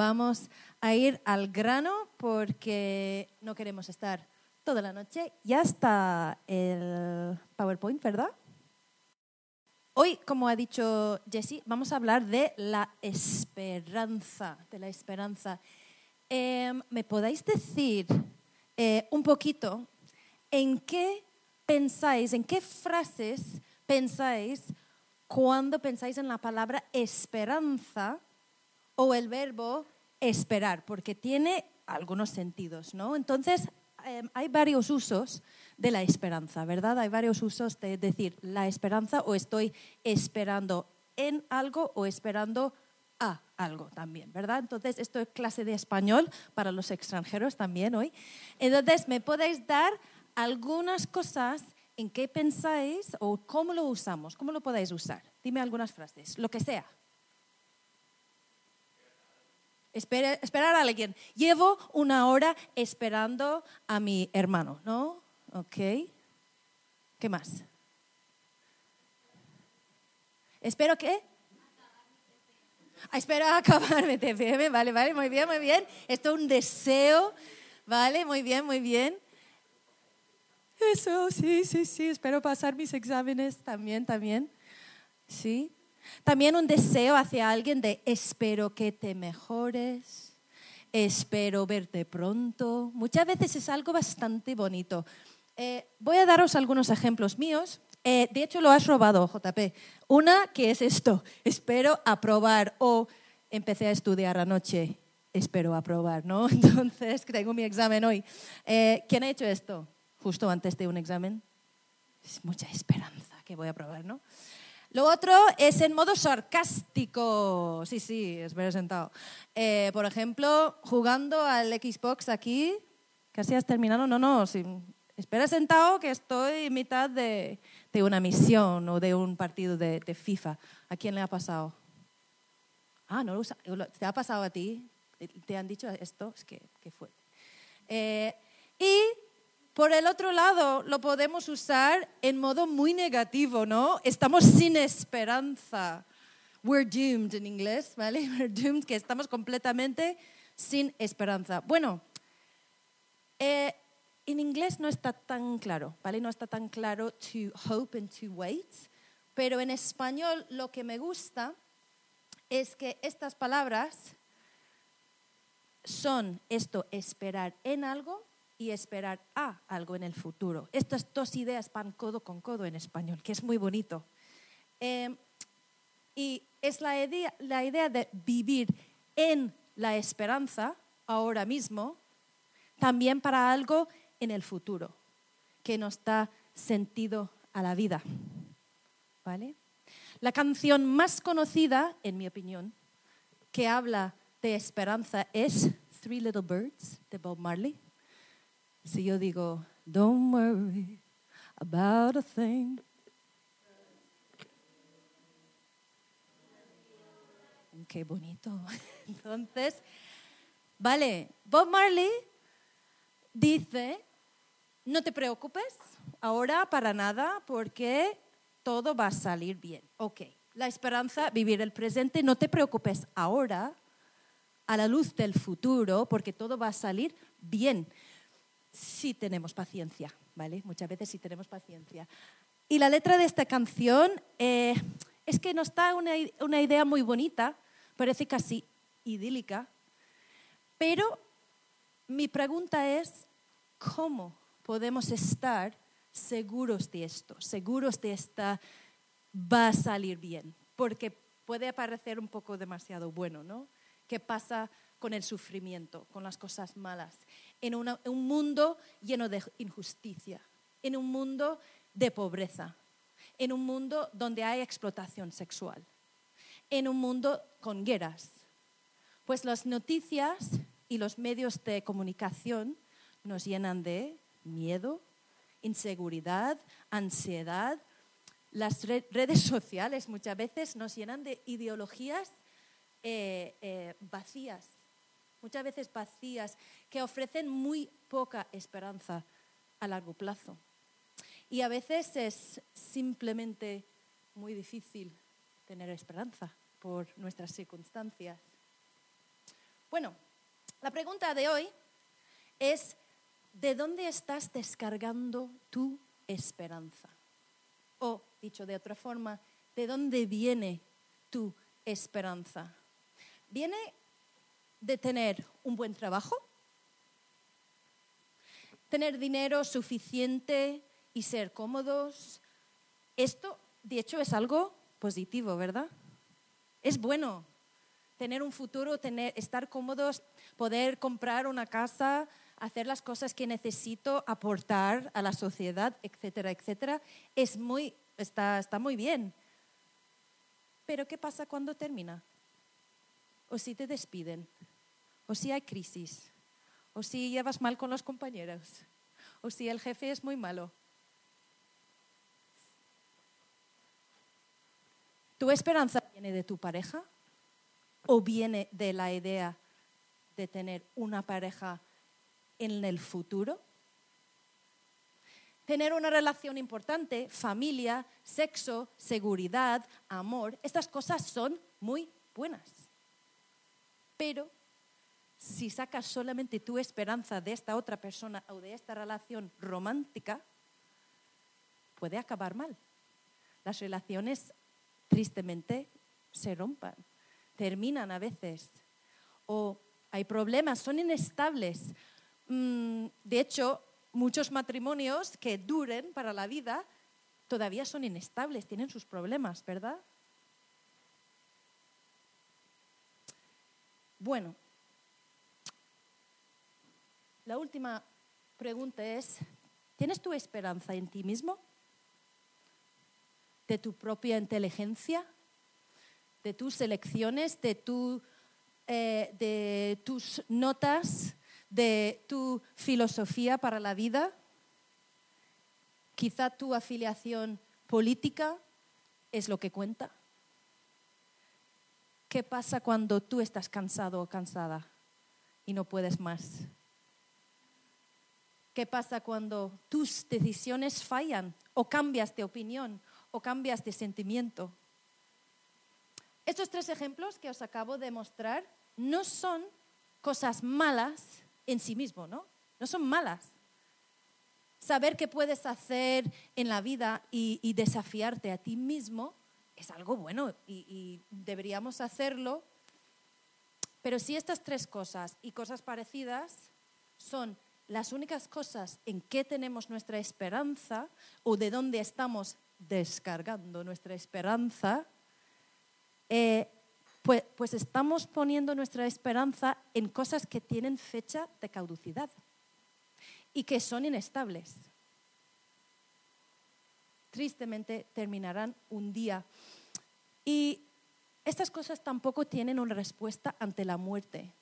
vamos a ir al grano porque no queremos estar toda la noche. Ya está el PowerPoint, ¿verdad? Hoy, como ha dicho Jessie, vamos a hablar de la esperanza, de la esperanza. Em, ¿Me podéis decir eh, un poquito en qué pensáis, en qué frases pensáis cuando pensáis en la palabra esperanza o el verbo esperar? Porque tiene algunos sentidos, ¿no? Entonces, em, hay varios usos de la esperanza, ¿verdad? Hay varios usos de decir la esperanza o estoy esperando en algo o esperando a algo también, ¿verdad? Entonces, esto es clase de español para los extranjeros también hoy. Entonces, ¿me podéis dar algunas cosas en qué pensáis o cómo lo usamos? ¿Cómo lo podéis usar? Dime algunas frases, lo que sea. Esperar a alguien. Llevo una hora esperando a mi hermano, ¿no? Ok. ¿Qué más? Espero que... Ah, mi TFM, vale, vale, muy bien, muy bien. Esto es un deseo, vale, muy bien, muy bien. Eso, sí, sí, sí, espero pasar mis exámenes también, también. Sí. También un deseo hacia alguien de espero que te mejores, espero verte pronto. Muchas veces es algo bastante bonito. Eh, voy a daros algunos ejemplos míos. Eh, de hecho, lo has robado, JP. Una que es esto, espero aprobar o empecé a estudiar anoche, espero aprobar, ¿no? Entonces, tengo mi examen hoy. Eh, ¿Quién ha hecho esto justo antes de un examen? Es mucha esperanza que voy a aprobar, ¿no? Lo otro es en modo sarcástico. Sí, sí, espero sentado. por ejemplo, jugando al Xbox aquí, casi has terminado. No, no, espera sentado que estoy en mitad de, una misión o de un partido de, FIFA. ¿A quién le ha pasado? Ah, no lo usa. ¿Te ha pasado a ti? ¿Te han dicho esto? Es que, fue. Eh, y por el otro lado, lo podemos usar en modo muy negativo, ¿no? Estamos sin esperanza. We're doomed en inglés, ¿vale? We're doomed, que estamos completamente sin esperanza. Bueno, eh, en inglés no está tan claro, ¿vale? No está tan claro to hope and to wait, pero en español lo que me gusta es que estas palabras son esto, esperar en algo y esperar a algo en el futuro. Estas dos ideas van codo con codo en español, que es muy bonito. Em, y es la idea, la idea de vivir en la esperanza ahora mismo, también para algo en el futuro, que nos da sentido a la vida. ¿Vale? La canción más conocida, en mi opinión, que habla de esperanza es Three Little Birds de Bob Marley. Si yo digo, don't worry about a thing. Qué bonito. Entonces, vale, Bob Marley dice no te preocupes ahora para nada porque todo va a salir bien. Ok, la esperanza, vivir el presente, no te preocupes ahora a la luz del futuro porque todo va a salir bien si tenemos paciencia, ¿vale? Muchas veces si tenemos paciencia. Y la letra de esta canción eh, es que nos da una, una idea muy bonita, parece casi idílica, pero mi pregunta es, ¿cómo podemos estar seguros de esto, seguros de esta va a salir bien, porque puede parecer un poco demasiado bueno, ¿no? ¿Qué pasa con el sufrimiento, con las cosas malas? En, un mundo lleno de injusticia, en un mundo de pobreza, en un mundo donde hay explotación sexual, en un mundo con guerras. Pues las noticias y los medios de comunicación nos llenan de miedo, inseguridad, ansiedad. Las redes sociales muchas veces nos llenan de ideologías eh, eh, vacías, muchas veces vacías, que ofrecen muy poca esperanza a largo plazo. Y a veces es simplemente muy difícil tener esperanza por nuestras circunstancias. Bueno, la pregunta de hoy es, ¿de dónde estás descargando tu esperanza? O, dicho de otra forma, ¿de dónde viene tu esperanza? ¿Viene de tener un buen trabajo? ¿Tener dinero suficiente y ser cómodos? Esto, de hecho, es algo positivo, ¿verdad? Es bueno tener un futuro, tener, estar cómodos, poder comprar una casa, hacer las cosas que necesito, aportar a la sociedad, etcétera, etcétera, es muy, está, está muy bien. Pero ¿qué pasa cuando termina? O si te despiden, o si hay crisis, o si llevas mal con los compañeros, o si el jefe es muy malo. ¿Tu esperanza viene de tu pareja o viene de la idea de tener una pareja en el futuro? Tener una relación importante, familia, sexo, seguridad, amor, estas cosas son muy buenas. Pero si sacas solamente tu esperanza de esta otra persona o de esta relación romántica, puede acabar mal. Las relaciones tristemente se rompan, terminan a veces. O hay problemas, son inestables. Mm, de hecho, muchos matrimonios que duren para la vida todavía son inestables, tienen sus problemas, ¿verdad? Bueno, la última pregunta es, ¿tienes tu esperanza en ti mismo? de tu propia inteligencia, de tus elecciones, de, eh, de tus notas, de tu filosofía para la vida. Quizá tu afiliación política es lo que cuenta. ¿Qué pasa cuando tú estás cansado o cansada y no puedes más? ¿Qué pasa cuando tus decisiones fallan o cambias de opinión o cambias de sentimiento. Estos tres ejemplos que os acabo de mostrar no son cosas malas en sí mismo, ¿no? No son malas. Saber qué puedes hacer en la vida y, desafiarte a ti mismo es algo bueno y, y deberíamos hacerlo. Pero si estas tres cosas y cosas parecidas son las únicas cosas en que tenemos nuestra esperanza o de dónde estamos descargando nuestra esperanza, pues, pues estamos poniendo nuestra esperanza en cosas que tienen fecha de caducidad y que son inestables. Tristemente terminarán un día. Y estas cosas tampoco tienen una respuesta ante la muerte,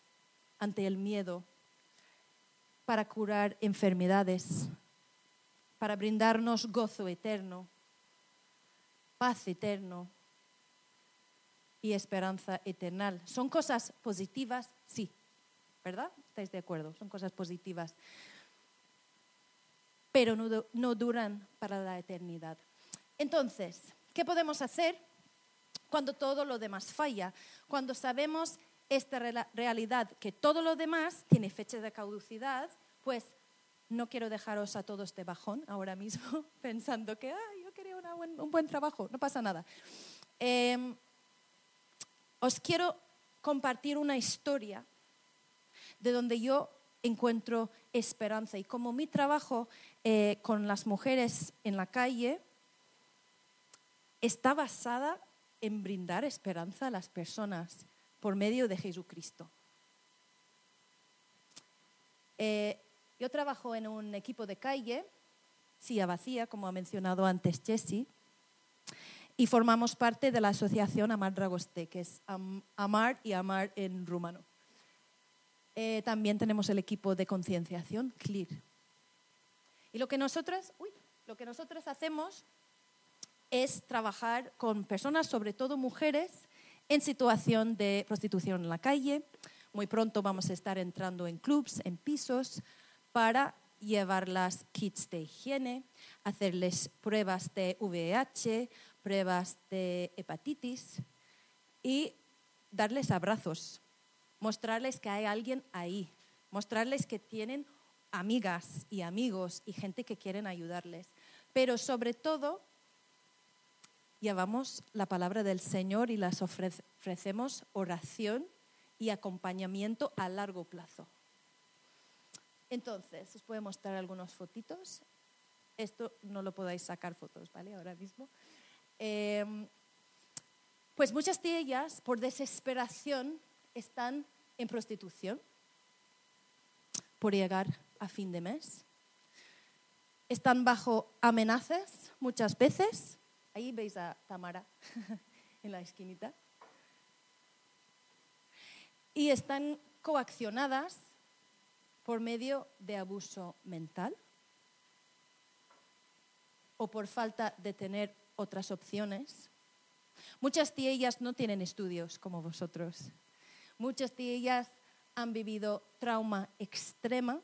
ante el miedo, para curar enfermedades, para brindarnos gozo eterno paz eterno y esperanza eterna. ¿Son cosas positivas? Sí, ¿verdad? ¿Estáis de acuerdo? Son cosas positivas. Pero no, no duran para la eternidad. Entonces, ¿qué podemos hacer cuando todo lo demás falla? Cuando sabemos esta realidad, que todo lo demás tiene fecha de caducidad, pues no quiero dejaros a todos de bajón ahora mismo pensando que yo quería un buen trabajo, no pasa nada. Em, os quiero compartir una historia de donde yo encuentro esperanza y como mi trabajo eh, con las mujeres en la calle está basada en brindar esperanza a las personas por medio de Jesucristo. Eh, yo trabajo en un equipo de calle, Silla Vacía, como ha mencionado antes Jessie, y formamos parte de la asociación Amar Dragoste, que es Amar y Amar en rumano. Eh, también tenemos el equipo de concienciación, CLEAR. Y lo que nosotras, lo que nosotras hacemos es trabajar con personas, sobre todo mujeres, en situación de prostitución en la calle. Muy pronto vamos a estar entrando en clubs, en pisos, para llevarlas kits de higiene, hacerles pruebas de VIH, pruebas de hepatitis y darles abrazos mostrarles que hay alguien ahí, mostrarles que tienen amigas y amigos y gente que quieren ayudarles. Pero sobre todo, llevamos la palabra del Señor y las ofrecemos oración y acompañamiento a largo plazo. Entonces, os puedo mostrar algunas fotitos. Esto no lo podáis sacar fotos, ¿vale? Ahora mismo. Em, pues muchas de ellas, por desesperación, están en prostitución por llegar a fin de mes. Están bajo amenazas muchas veces. Ahí veis a Tamara en la esquinita. Y están coaccionadas por medio de abuso mental o por falta de tener otras opciones. Muchas de ellas no tienen estudios como vosotros. Muchas de ellas han vivido trauma extrema.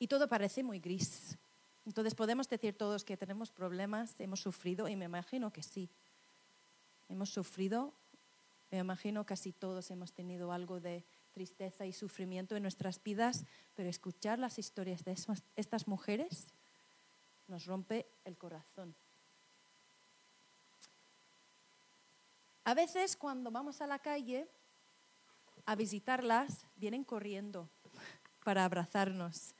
Y todo parece muy gris. Entonces podemos decir todos que tenemos problemas, hemos sufrido, y me imagino que sí. Hemos sufrido me imagino casi todos hemos tenido algo de tristeza y sufrimiento en nuestras vidas, pero escuchar las historias de estas mujeres nos rompe el corazón. A veces cuando vamos a la calle a visitarlas, vienen corriendo para abrazarnos.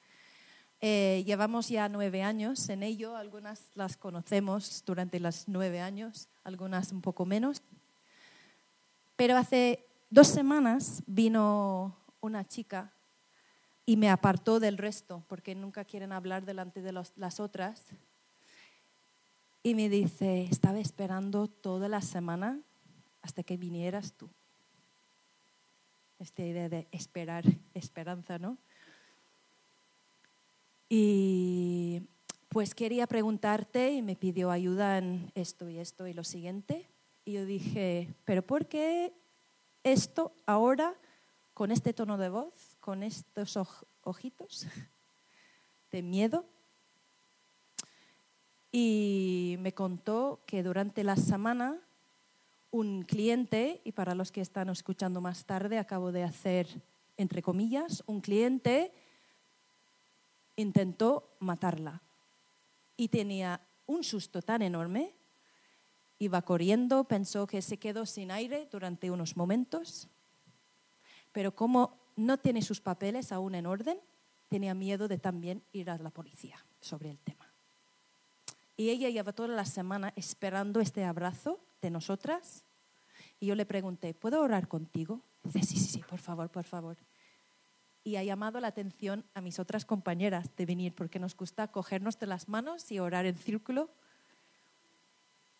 Eh, llevamos ya nueve años en ello, algunas las conocemos durante los nueve años, algunas un poco menos, pero hace dos semanas vino una chica y me apartó del resto, porque nunca quieren hablar delante de las otras. Y me dice, estaba esperando toda la semana hasta que vinieras tú. Esta idea de esperar, esperanza, ¿no? Y pues quería preguntarte y me pidió ayuda en esto y esto y lo siguiente. Y yo dije, pero ¿por qué esto ahora, con este tono de voz, con estos ojitos de miedo? Y me contó que durante la semana un cliente, y para los que están escuchando más tarde, acabo de hacer, entre comillas, un cliente intentó matarla. Y tenía un susto tan enorme Iba corriendo, pensó que se quedó sin aire durante unos momentos, pero como no tiene sus papeles aún en orden, tenía miedo de también ir a la policía sobre el tema. Y ella lleva toda la semana esperando este abrazo de nosotras. Y yo le pregunté, ¿puedo orar contigo? Dice, sí, sí, sí, por favor, por favor. Y ha llamado la atención a mis otras compañeras de venir, porque nos gusta cogernos de las manos y orar en círculo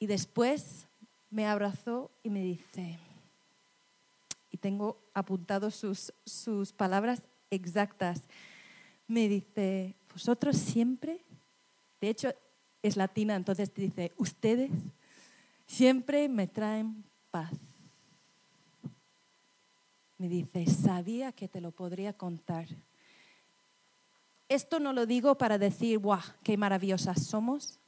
y después me abrazó y me dice, y tengo apuntados sus, sus palabras exactas, me dice, vosotros siempre, de hecho es latina, entonces dice, ustedes siempre me traen paz. Me dice, sabía que te lo podría contar. Esto no lo digo para decir, ¡guau! ¡Qué maravillosas somos!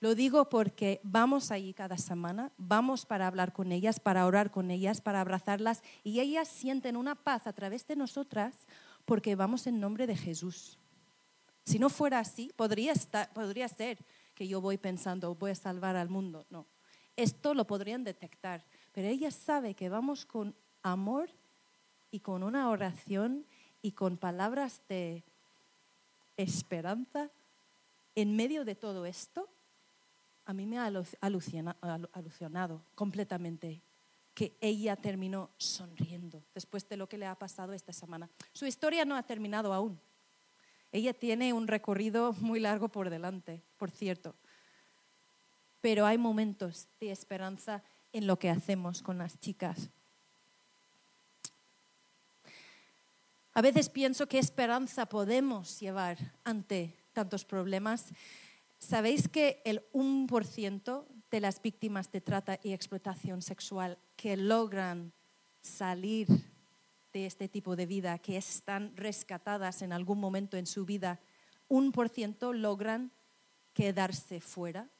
Lo digo porque vamos allí cada semana, vamos para hablar con ellas, para orar con ellas, para abrazarlas y ellas sienten una paz a través de nosotras porque vamos en nombre de Jesús. Si no fuera así, podría, podría ser que yo voy pensando, voy a salvar al mundo. No, esto lo podrían detectar, pero ella sabe que vamos con amor y con una oración y con palabras de esperanza en medio de todo esto a mí me ha alucinado completamente que ella terminó sonriendo después de lo que le ha pasado esta semana. Su historia no ha terminado aún. Ella tiene un recorrido muy largo por delante, por cierto. Pero hay momentos de esperanza en lo que hacemos con las chicas. A veces pienso qué esperanza podemos llevar ante tantos problemas ¿Sabéis que el 1% de las víctimas de trata y explotación sexual que logran salir de este tipo de vida, que están rescatadas en algún momento en su vida, un por ciento logran quedarse fuera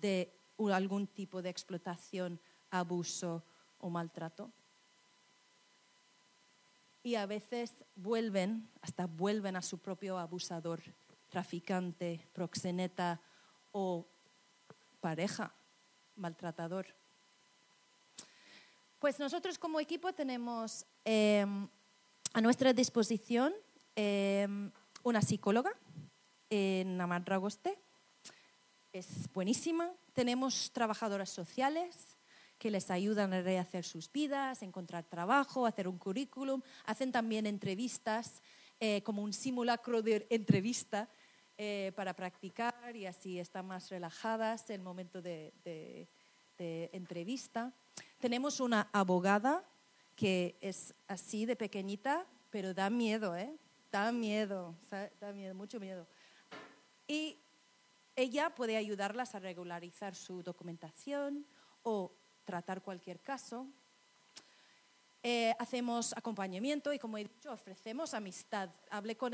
de algún tipo de explotación abuso o maltrato. Y a veces vuelven, hasta vuelven a su propio abusador, traficante, proxeneta o pareja, maltratador. Pues nosotros como equipo tenemos em, a nuestra disposición em, una psicóloga en Amandragoste. Es buenísima. Tenemos trabajadoras sociales que les ayudan a rehacer sus vidas, encontrar trabajo, hacer un currículum. Hacen también entrevistas, eh, como un simulacro de entrevista eh, para practicar y así están más relajadas el momento de, de entrevista. Tenemos una abogada que es así de pequeñita, pero da miedo, ¿eh? Da miedo, da miedo, mucho miedo. Y ella puede ayudarlas a regularizar su documentación o tratar cualquier caso. Eh, hacemos acompañamiento y, como he dicho, ofrecemos amistad. Hablé con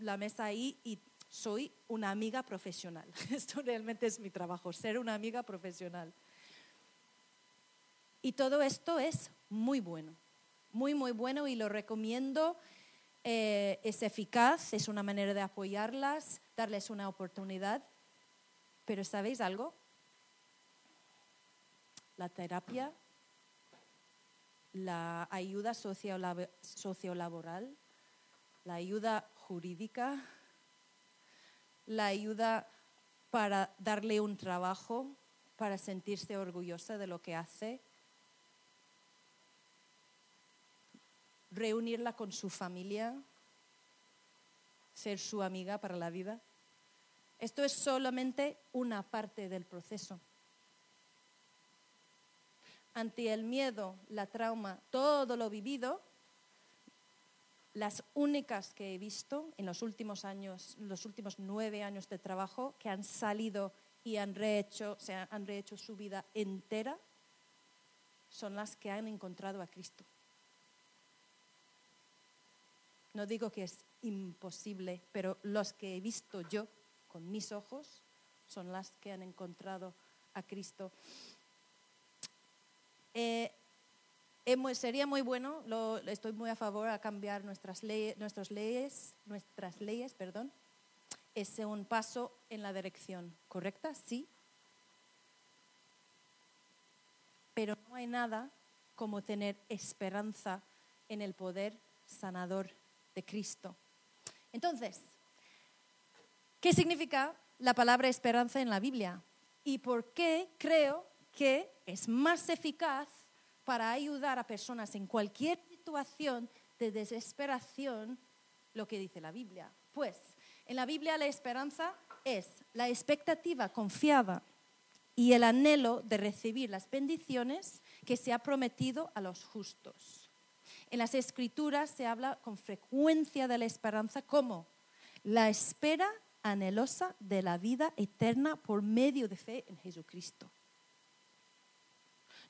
la mesa ahí y soy una amiga profesional. Esto realmente es mi trabajo, ser una amiga profesional. Y todo esto es muy bueno, muy, muy bueno y lo recomiendo. Eh, es eficaz, es una manera de apoyarlas, darles una oportunidad. Pero ¿sabéis algo? La terapia, la ayuda sociolaboral, la ayuda jurídica, la ayuda para darle un trabajo, para sentirse orgullosa de lo que hace, reunirla con su familia, ser su amiga para la vida. Esto es solamente una parte del proceso. Ante el miedo, la trauma, todo lo vivido, las únicas que he visto en los últimos años, los últimos nueve años de trabajo, que han salido y han rehecho, han rehecho su vida entera, son las que han encontrado a Cristo. No digo que es imposible, pero los que he visto yo con mis ojos son las que han encontrado a Cristo. Eh, sería muy bueno, estoy muy a favor a cambiar nuestras, leyes, nuestras leyes, nuestras leyes, perdón. Es un paso en la dirección correcta, sí. Pero no hay nada como tener esperanza en el poder sanador Cristo. Entonces, ¿qué significa la palabra esperanza en la Biblia? ¿Y por qué creo que es más eficaz para ayudar a personas en cualquier situación de desesperación lo que dice la Biblia? Pues en la Biblia la esperanza es la expectativa confiada y el anhelo de recibir las bendiciones que se ha prometido a los justos. En las escrituras se habla con frecuencia de la esperanza como la espera anhelosa de la vida eterna por medio de fe en Jesucristo.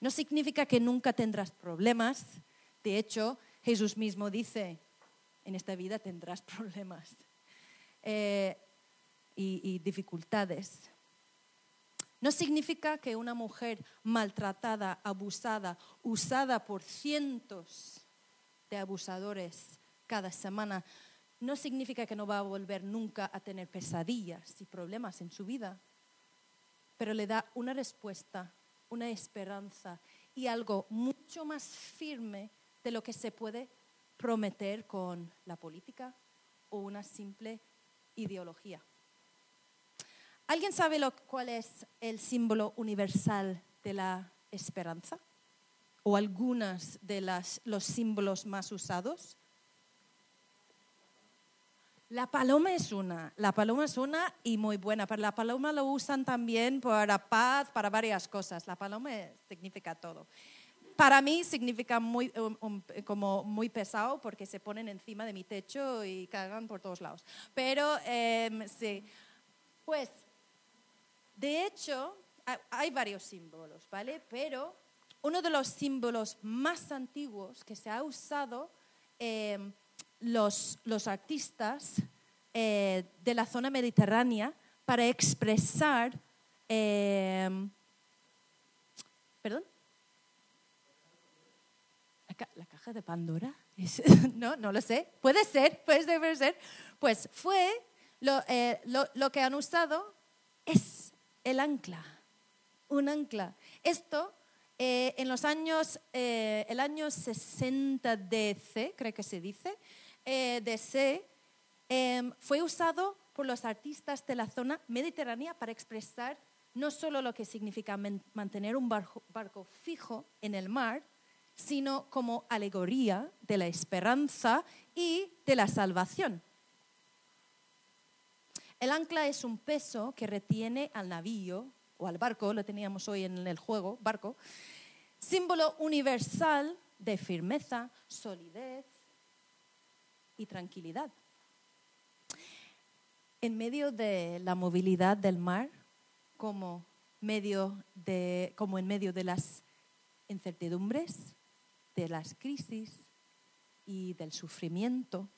No significa que nunca tendrás problemas. De hecho, Jesús mismo dice, en esta vida tendrás problemas eh, y, y dificultades. No significa que una mujer maltratada, abusada, usada por cientos de abusadores cada semana, no significa que no va a volver nunca a tener pesadillas y problemas en su vida, pero le da una respuesta, una esperanza y algo mucho más firme de lo que se puede prometer con la política o una simple ideología. ¿Alguien sabe lo, cuál es el símbolo universal de la esperanza? o algunas de las, los símbolos más usados? La paloma es una, la paloma es una y muy buena. Para la paloma lo usan también para paz, para varias cosas. La paloma significa todo. Para mí significa muy, como muy pesado porque se ponen encima de mi techo y cagan por todos lados. Pero em, sí, pues de hecho hay varios símbolos, ¿vale? Pero uno de los símbolos más antiguos que se ha usado em, los, artistas eh, de la zona mediterránea para expresar, em, perdón, la caja de Pandora? No, no lo sé. Puede ser, puede ser, ser. Pues fue lo, eh, lo- lo que han usado es el ancla, un ancla. Esto eh, en los años, eh, el año 60 DC, creo que se dice, eh, em, fue usado por los artistas de la zona mediterránea para expresar no solo lo que significa mantener un barco, barco fijo en el mar, sino como alegoría de la esperanza y de la salvación. El ancla es un peso que retiene al navío o al barco, lo teníamos hoy en el juego, barco, símbolo universal de firmeza, solidez y tranquilidad. En medio de la movilidad del mar, como, medio de, como en medio de las incertidumbres, de las crisis y del sufrimiento,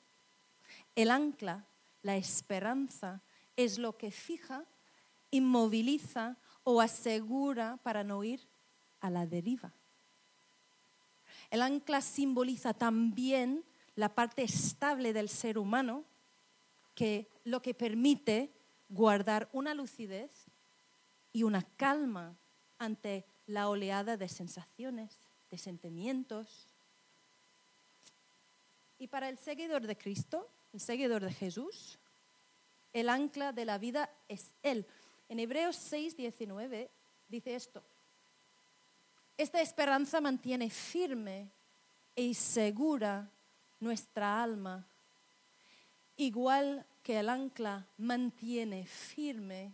el ancla, la esperanza, es lo que fija, inmoviliza o asegura para no ir a la deriva. El ancla simboliza también la parte estable del ser humano, que lo que permite guardar una lucidez y una calma ante la oleada de sensaciones, de sentimientos. Y para el seguidor de Cristo, el seguidor de Jesús, el ancla de la vida es Él. En Hebreos 6, 19 dice esto. Esta esperanza mantiene firme y segura nuestra alma, igual que el ancla mantiene firme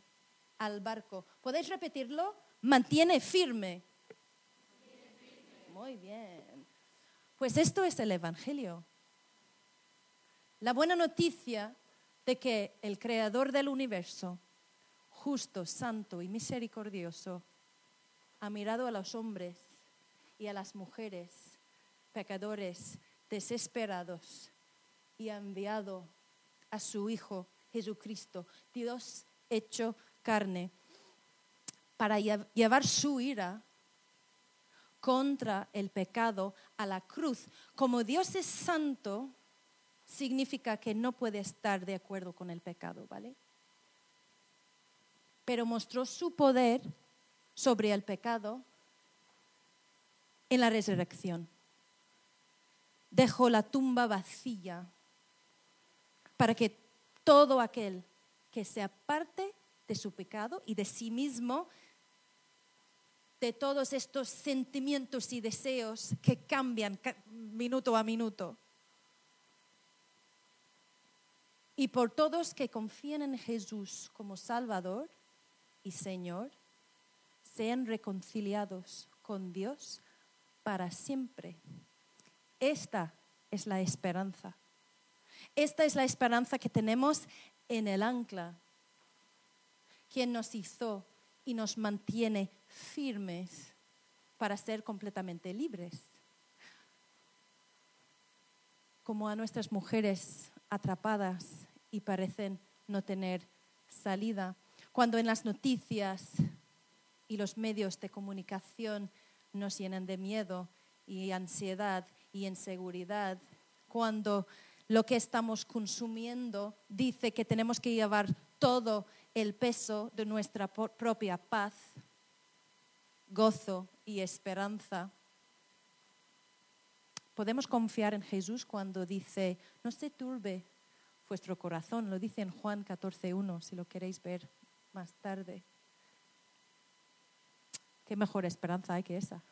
al barco. ¿Podéis repetirlo? Mantiene firme. Muy bien. Pues esto es el Evangelio. La buena noticia de que el creador del universo, justo, santo y misericordioso, ha mirado a los hombres y a las mujeres, pecadores, desesperados, y ha enviado a su Hijo Jesucristo, Dios hecho carne, para lle- llevar su ira contra el pecado a la cruz. Como Dios es santo, significa que no puede estar de acuerdo con el pecado, ¿vale? Pero mostró su poder sobre el pecado en la resurrección. Dejó la tumba vacía para que todo aquel que se aparte de su pecado y de sí mismo, de todos estos sentimientos y deseos que cambian ca- minuto a minuto, y por todos que confíen en Jesús como Salvador y Señor, sean reconciliados con Dios para siempre. Esta es la esperanza. Esta es la esperanza que tenemos en el ancla, quien nos hizo y nos mantiene firmes para ser completamente libres. Como a nuestras mujeres atrapadas y parecen no tener salida, cuando en las noticias y los medios de comunicación nos llenan de miedo y ansiedad y inseguridad, cuando lo que estamos consumiendo dice que tenemos que llevar todo el peso de nuestra propia paz, gozo y esperanza. Podemos confiar en Jesús cuando dice, no se turbe vuestro corazón, lo dice en Juan 14.1, si lo queréis ver más tarde. ¿Qué mejor esperanza hay que esa?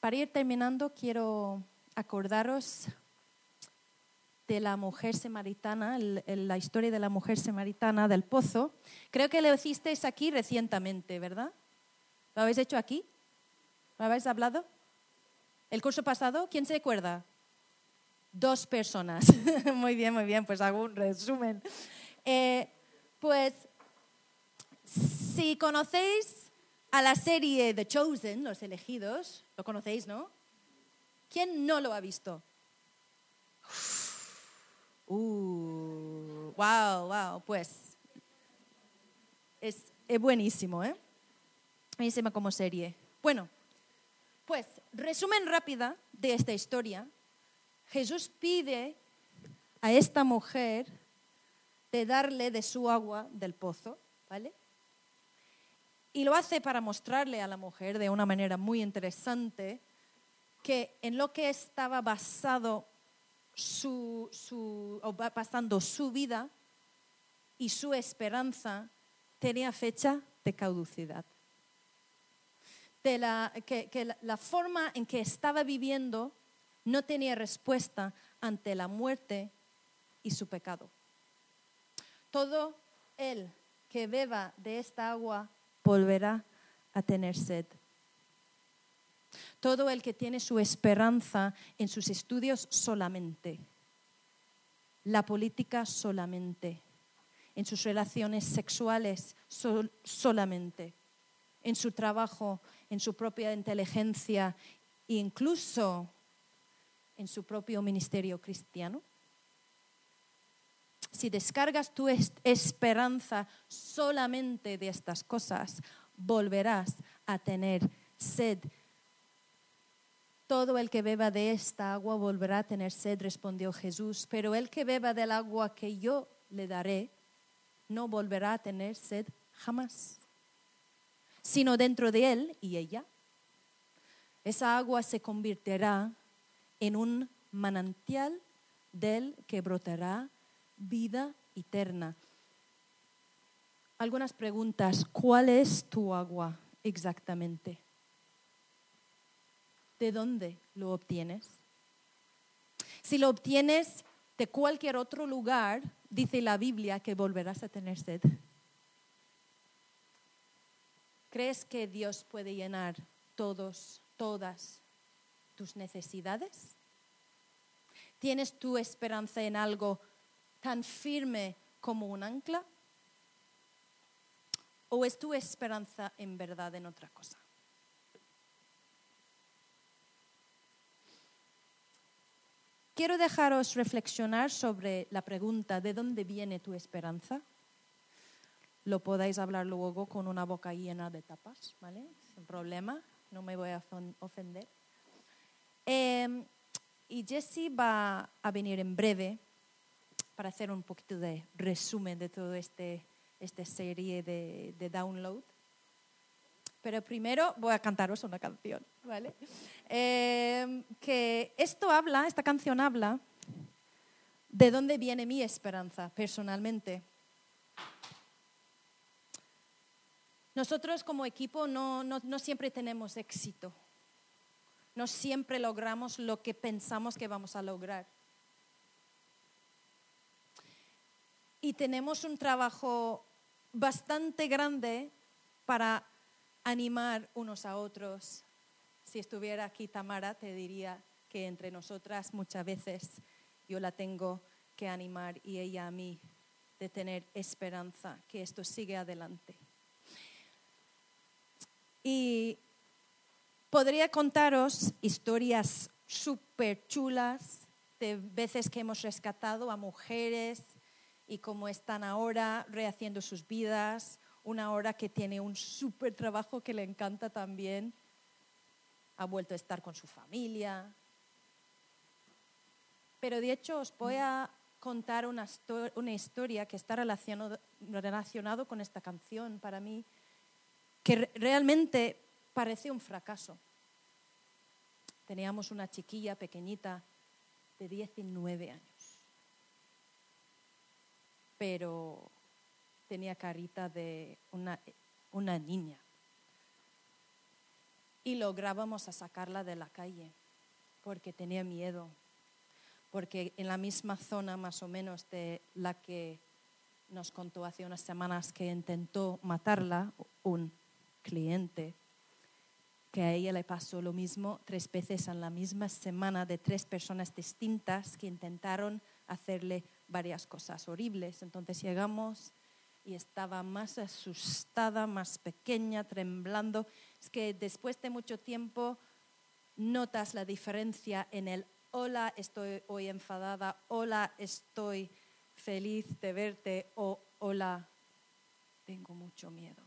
Para ir terminando, quiero acordaros de la mujer samaritana, la historia de la mujer samaritana del pozo. Creo que lo hicisteis aquí recientemente, ¿verdad? ¿Lo habéis hecho aquí? ¿Lo habéis hablado? ¿El curso pasado? ¿Quién se acuerda? Dos personas. muy bien, muy bien, pues hago un resumen. Eh, pues si conocéis a la serie The Chosen, Los Elegidos, lo conocéis, ¿no? ¿Quién no lo ha visto? Uh, wow, wow, pues es, es buenísimo, ¿eh? Buenísima como serie. Bueno, pues resumen rápida de esta historia. Jesús pide a esta mujer de darle de su agua del pozo, ¿vale? Y lo hace para mostrarle a la mujer de una manera muy interesante que en lo que estaba basado su, su, o pasando su vida y su esperanza tenía fecha de caducidad. De la, que, que la forma en que estaba viviendo no tenía respuesta ante la muerte y su pecado. Todo el que beba de esta agua volverá a tener sed. Todo el que tiene su esperanza en sus estudios solamente, la política solamente, en sus relaciones sexuales solamente, en su trabajo, en su propia inteligencia e incluso en su propio ministerio cristiano. Si descargas tu esperanza solamente de estas cosas, volverás a tener sed. Todo el que beba de esta agua volverá a tener sed, respondió Jesús, pero el que beba del agua que yo le daré, no volverá a tener sed jamás, sino dentro de él y ella. Esa agua se convertirá en un manantial del que brotará vida eterna. Algunas preguntas. ¿Cuál es tu agua exactamente? ¿De dónde lo obtienes? Si lo obtienes de cualquier otro lugar, dice la Biblia que volverás a tener sed. ¿Crees que Dios puede llenar todos, todas tus necesidades? ¿Tienes tu esperanza en algo tan firme como un ancla? ¿O es tu esperanza en verdad en otra cosa? Quiero dejaros reflexionar sobre la pregunta ¿de dónde viene tu esperanza? Lo podáis hablar luego con una boca llena de tapas, ¿vale? Sin problema, no me voy a ofender. Em, y Jessie va a venir en breve para hacer un poquito de resumen de toda este, esta serie de, de, download. Pero primero voy a cantaros una canción, ¿vale? Eh, que esto habla, esta canción habla de dónde viene mi esperanza personalmente. Nosotros como equipo no, no siempre tenemos éxito, no siempre logramos lo que pensamos que vamos a lograr. Y tenemos un trabajo bastante grande para animar unos a otros. Si estuviera aquí Tamara, te diría que entre nosotras muchas veces yo la tengo que animar y ella a mí de tener esperanza, que esto sigue adelante. Y podría contaros historias súper chulas de veces que hemos rescatado a mujeres y cómo están ahora rehaciendo sus vidas, una hora que tiene un súper trabajo que le encanta también, ha vuelto a estar con su familia. Pero de hecho os voy a contar una, historia que está relacionado con esta canción para mí, que realmente parece un fracaso. Teníamos una chiquilla pequeñita de 19 años pero tenía carita de una, una niña. Y lográbamos sacarla de la calle porque tenía miedo, porque en la misma zona más o menos de la que nos contó hace unas semanas que intentó matarla un cliente, que a ella le pasó lo mismo tres veces en la misma semana de tres personas distintas que intentaron hacerle varias cosas horribles. Entonces llegamos y estaba más asustada, más pequeña, temblando. Es que después de mucho tiempo notas la diferencia en el hola, estoy hoy enfadada, hola, estoy feliz de verte o hola, tengo mucho miedo.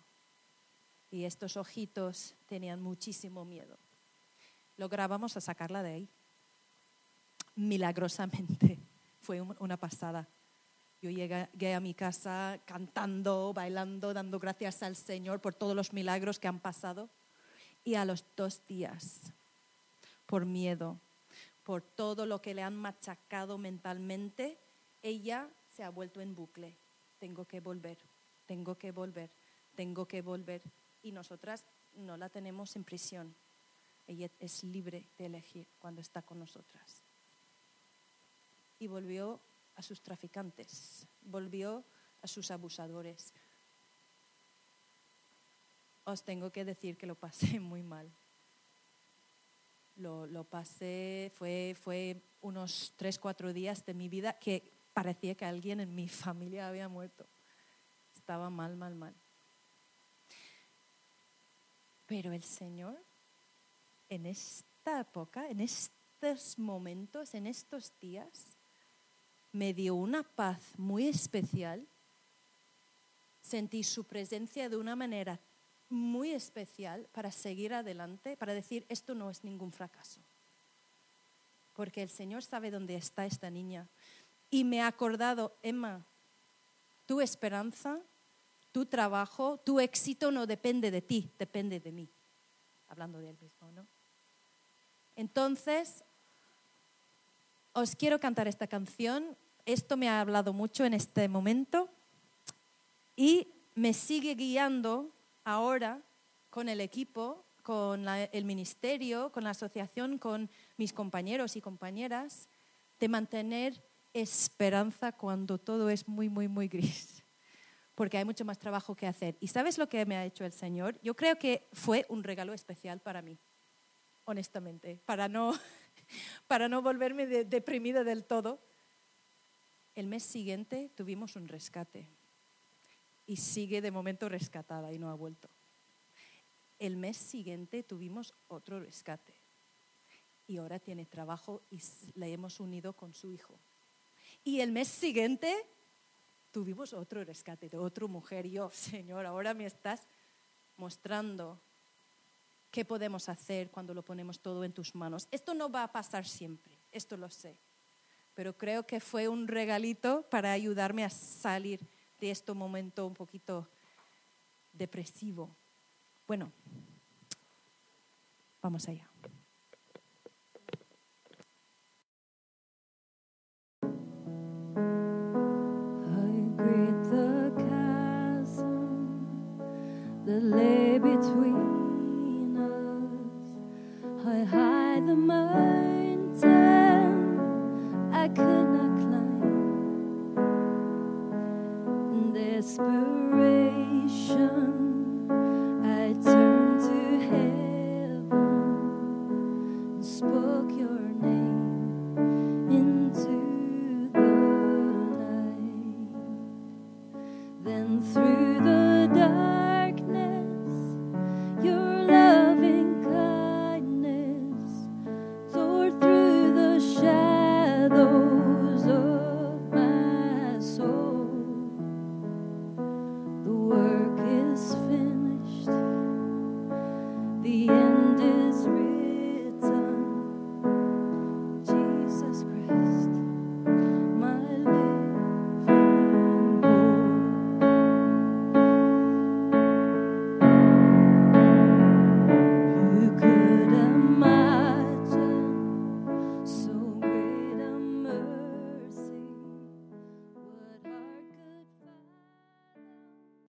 y estos ojitos tenían muchísimo miedo. Logramos a sacarla de ahí. Milagrosamente. Fue una pasada. Yo llegué a mi casa cantando, bailando, dando gracias al Señor por todos los milagros que han pasado. Y a los dos días, por miedo, por todo lo que le han machacado mentalmente, ella se ha vuelto en bucle. Tengo que volver, tengo que volver, tengo que volver. Y nosotras no la tenemos en prisión. Ella es libre de elegir cuando está con nosotras. Y volvió a sus traficantes, volvió a sus abusadores. Os tengo que decir que lo pasé muy mal. Lo, lo pasé, fue, fue unos tres, cuatro días de mi vida que parecía que alguien en mi familia había muerto. Estaba mal, mal, mal. Pero el Señor, en esta época, en estos momentos, en estos días, me dio una paz muy especial. Sentí su presencia de una manera muy especial para seguir adelante, para decir, esto no es ningún fracaso. Porque el Señor sabe dónde está esta niña. Y me ha acordado, Emma, tu esperanza, tu trabajo, tu éxito no depende de ti, depende de mí. Hablando de él mismo, ¿no? Entonces, os quiero cantar esta canción. Esto me ha hablado mucho en este momento y me sigue guiando ahora con el equipo, con el ministerio, con la asociación, con mis compañeros y compañeras, de mantener esperanza cuando todo es muy, muy, muy gris, porque hay mucho más trabajo que hacer. ¿Y sabes lo que me ha hecho el Señor? Yo creo que fue un regalo especial para mí, honestamente, para no, para no volverme deprimida del todo. El mes siguiente tuvimos un rescate y sigue de momento rescatada y no ha vuelto. El mes siguiente tuvimos otro rescate y ahora tiene trabajo y le hemos unido con su hijo. Y el mes siguiente tuvimos otro rescate de otra mujer. Y yo, Señor, ahora me estás mostrando qué podemos hacer cuando lo ponemos todo en tus manos. Esto no va a pasar siempre, esto lo sé. Pero creo que fue un regalito para ayudarme a salir de este momento un poquito depresivo. Bueno, vamos allá. Desperation.